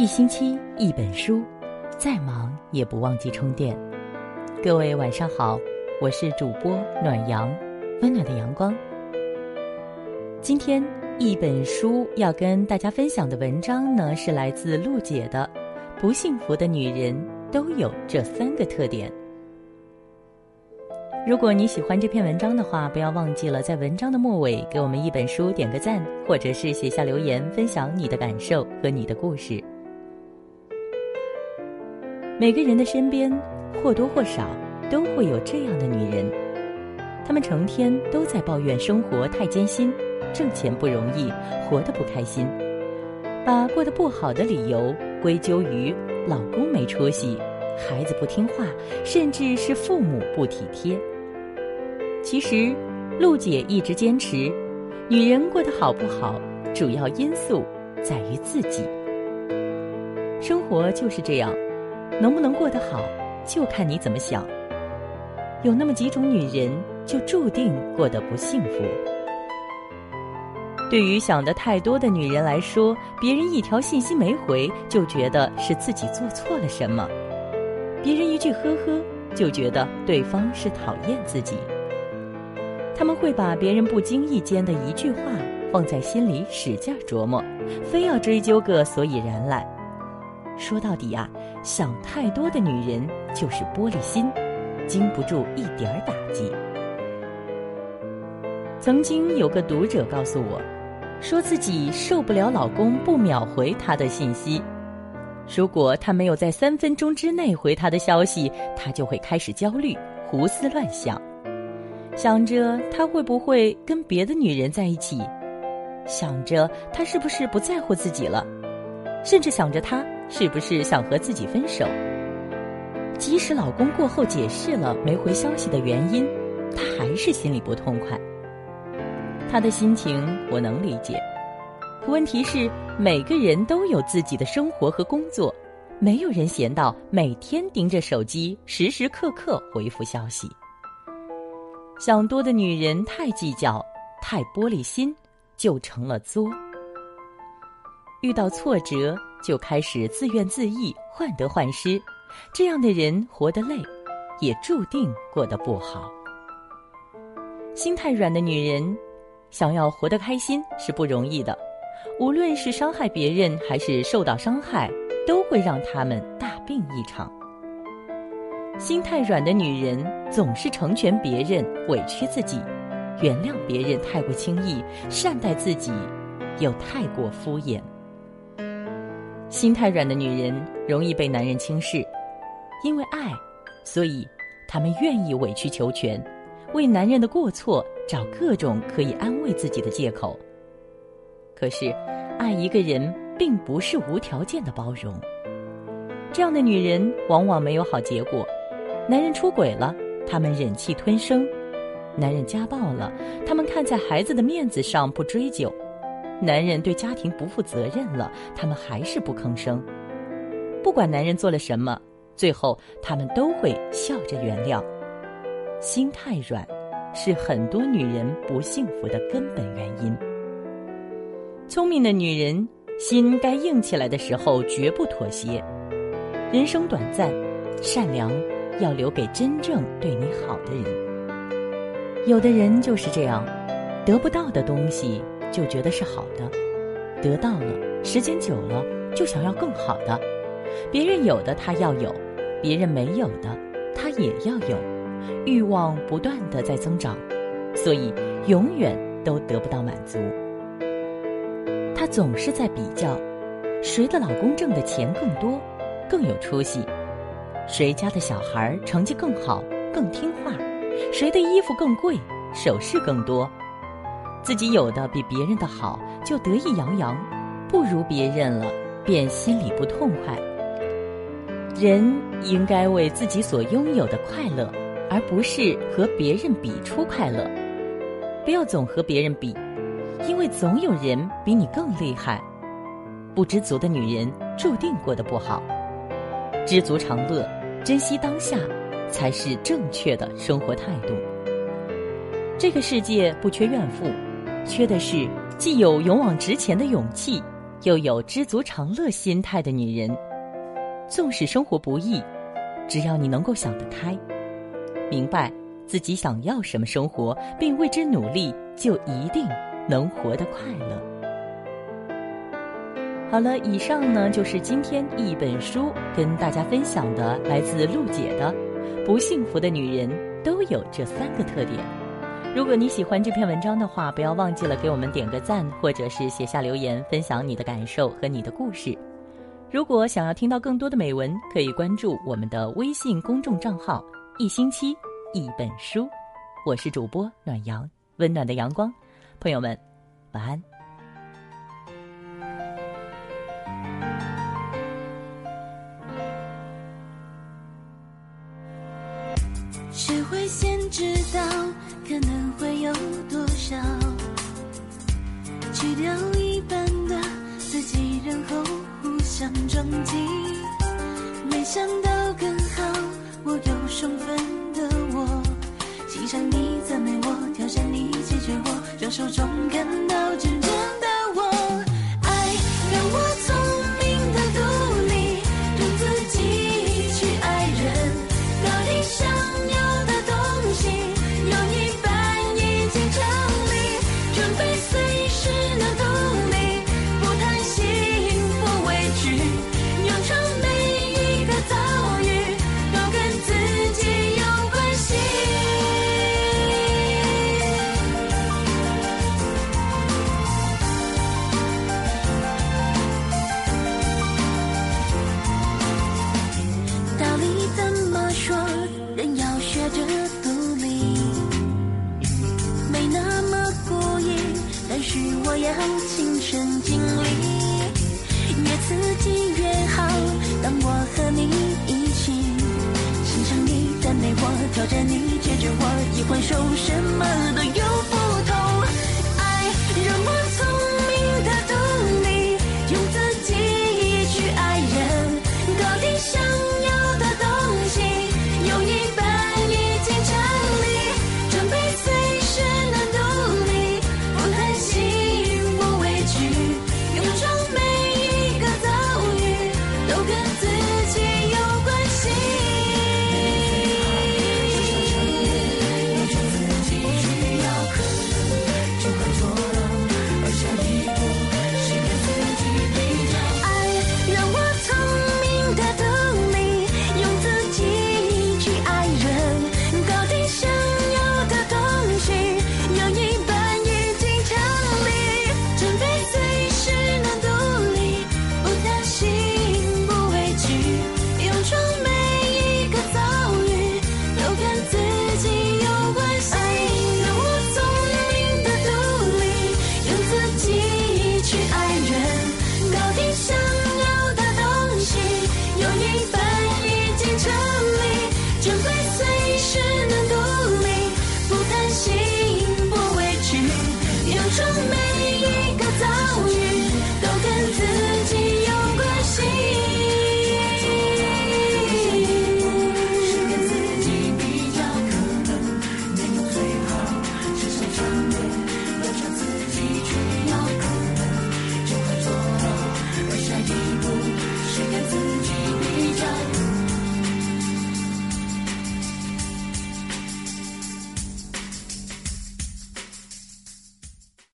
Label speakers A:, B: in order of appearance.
A: 一星期一本书，再忙也不忘记充电。各位晚上好，我是主播暖阳，温暖的阳光。今天一本书要跟大家分享的文章呢，是来自露姐的《不幸福的女人都有这三个特点》。如果你喜欢这篇文章的话，不要忘记了在文章的末尾给我们一本书点个赞，或者是写下留言，分享你的感受和你的故事。每个人的身边或多或少都会有这样的女人，她们成天都在抱怨生活太艰辛，挣钱不容易，活得不开心，把过得不好的理由归咎于老公没出息、孩子不听话，甚至是父母不体贴。其实，陆姐一直坚持，女人过得好不好，主要因素在于自己。生活就是这样。能不能过得好，就看你怎么想。有那么几种女人，就注定过得不幸福。对于想的太多的女人来说，别人一条信息没回，就觉得是自己做错了什么；别人一句呵呵，就觉得对方是讨厌自己。他们会把别人不经意间的一句话放在心里，使劲琢磨，非要追究个所以然来。说到底啊，想太多的女人就是玻璃心，经不住一点儿打击。曾经有个读者告诉我，说自己受不了老公不秒回她的信息，如果他没有在三分钟之内回她的消息，她就会开始焦虑，胡思乱想，想着他会不会跟别的女人在一起，想着他是不是不在乎自己了，甚至想着他。是不是想和自己分手？即使老公过后解释了没回消息的原因，她还是心里不痛快。她的心情我能理解，可问题是每个人都有自己的生活和工作，没有人闲到每天盯着手机，时时刻刻回复消息。想多的女人太计较，太玻璃心，就成了作。遇到挫折。就开始自怨自艾、患得患失，这样的人活得累，也注定过得不好。心太软的女人，想要活得开心是不容易的。无论是伤害别人，还是受到伤害，都会让他们大病一场。心太软的女人总是成全别人，委屈自己，原谅别人太过轻易，善待自己又太过敷衍。心太软的女人容易被男人轻视，因为爱，所以她们愿意委曲求全，为男人的过错找各种可以安慰自己的借口。可是，爱一个人并不是无条件的包容。这样的女人往往没有好结果：男人出轨了，她们忍气吞声；男人家暴了，她们看在孩子的面子上不追究。男人对家庭不负责任了，他们还是不吭声。不管男人做了什么，最后他们都会笑着原谅。心太软，是很多女人不幸福的根本原因。聪明的女人，心该硬起来的时候绝不妥协。人生短暂，善良要留给真正对你好的人。有的人就是这样，得不到的东西。就觉得是好的，得到了，时间久了就想要更好的。别人有的他要有，别人没有的他也要有，欲望不断的在增长，所以永远都得不到满足。他总是在比较，谁的老公挣的钱更多，更有出息；谁家的小孩成绩更好，更听话；谁的衣服更贵，首饰更多。自己有的比别人的好，就得意洋洋；不如别人了，便心里不痛快。人应该为自己所拥有的快乐，而不是和别人比出快乐。不要总和别人比，因为总有人比你更厉害。不知足的女人注定过得不好。知足常乐，珍惜当下，才是正确的生活态度。这个世界不缺怨妇。缺的是既有勇往直前的勇气，又有知足常乐心态的女人。纵使生活不易，只要你能够想得开，明白自己想要什么生活，并为之努力，就一定能活得快乐。好了，以上呢就是今天一本书跟大家分享的，来自陆姐的《不幸福的女人都有这三个特点》。如果你喜欢这篇文章的话，不要忘记了给我们点个赞，或者是写下留言，分享你的感受和你的故事。如果想要听到更多的美文，可以关注我们的微信公众账号“一星期一本书”。我是主播暖阳，温暖的阳光。朋友们，晚安。
B: 谁会先知道可能会有多少？去掉一半的自己，然后。互相撞击，没想到更好。我有双份的我，欣赏你赞美我，挑战你解决我，让手中看到真正还手什么？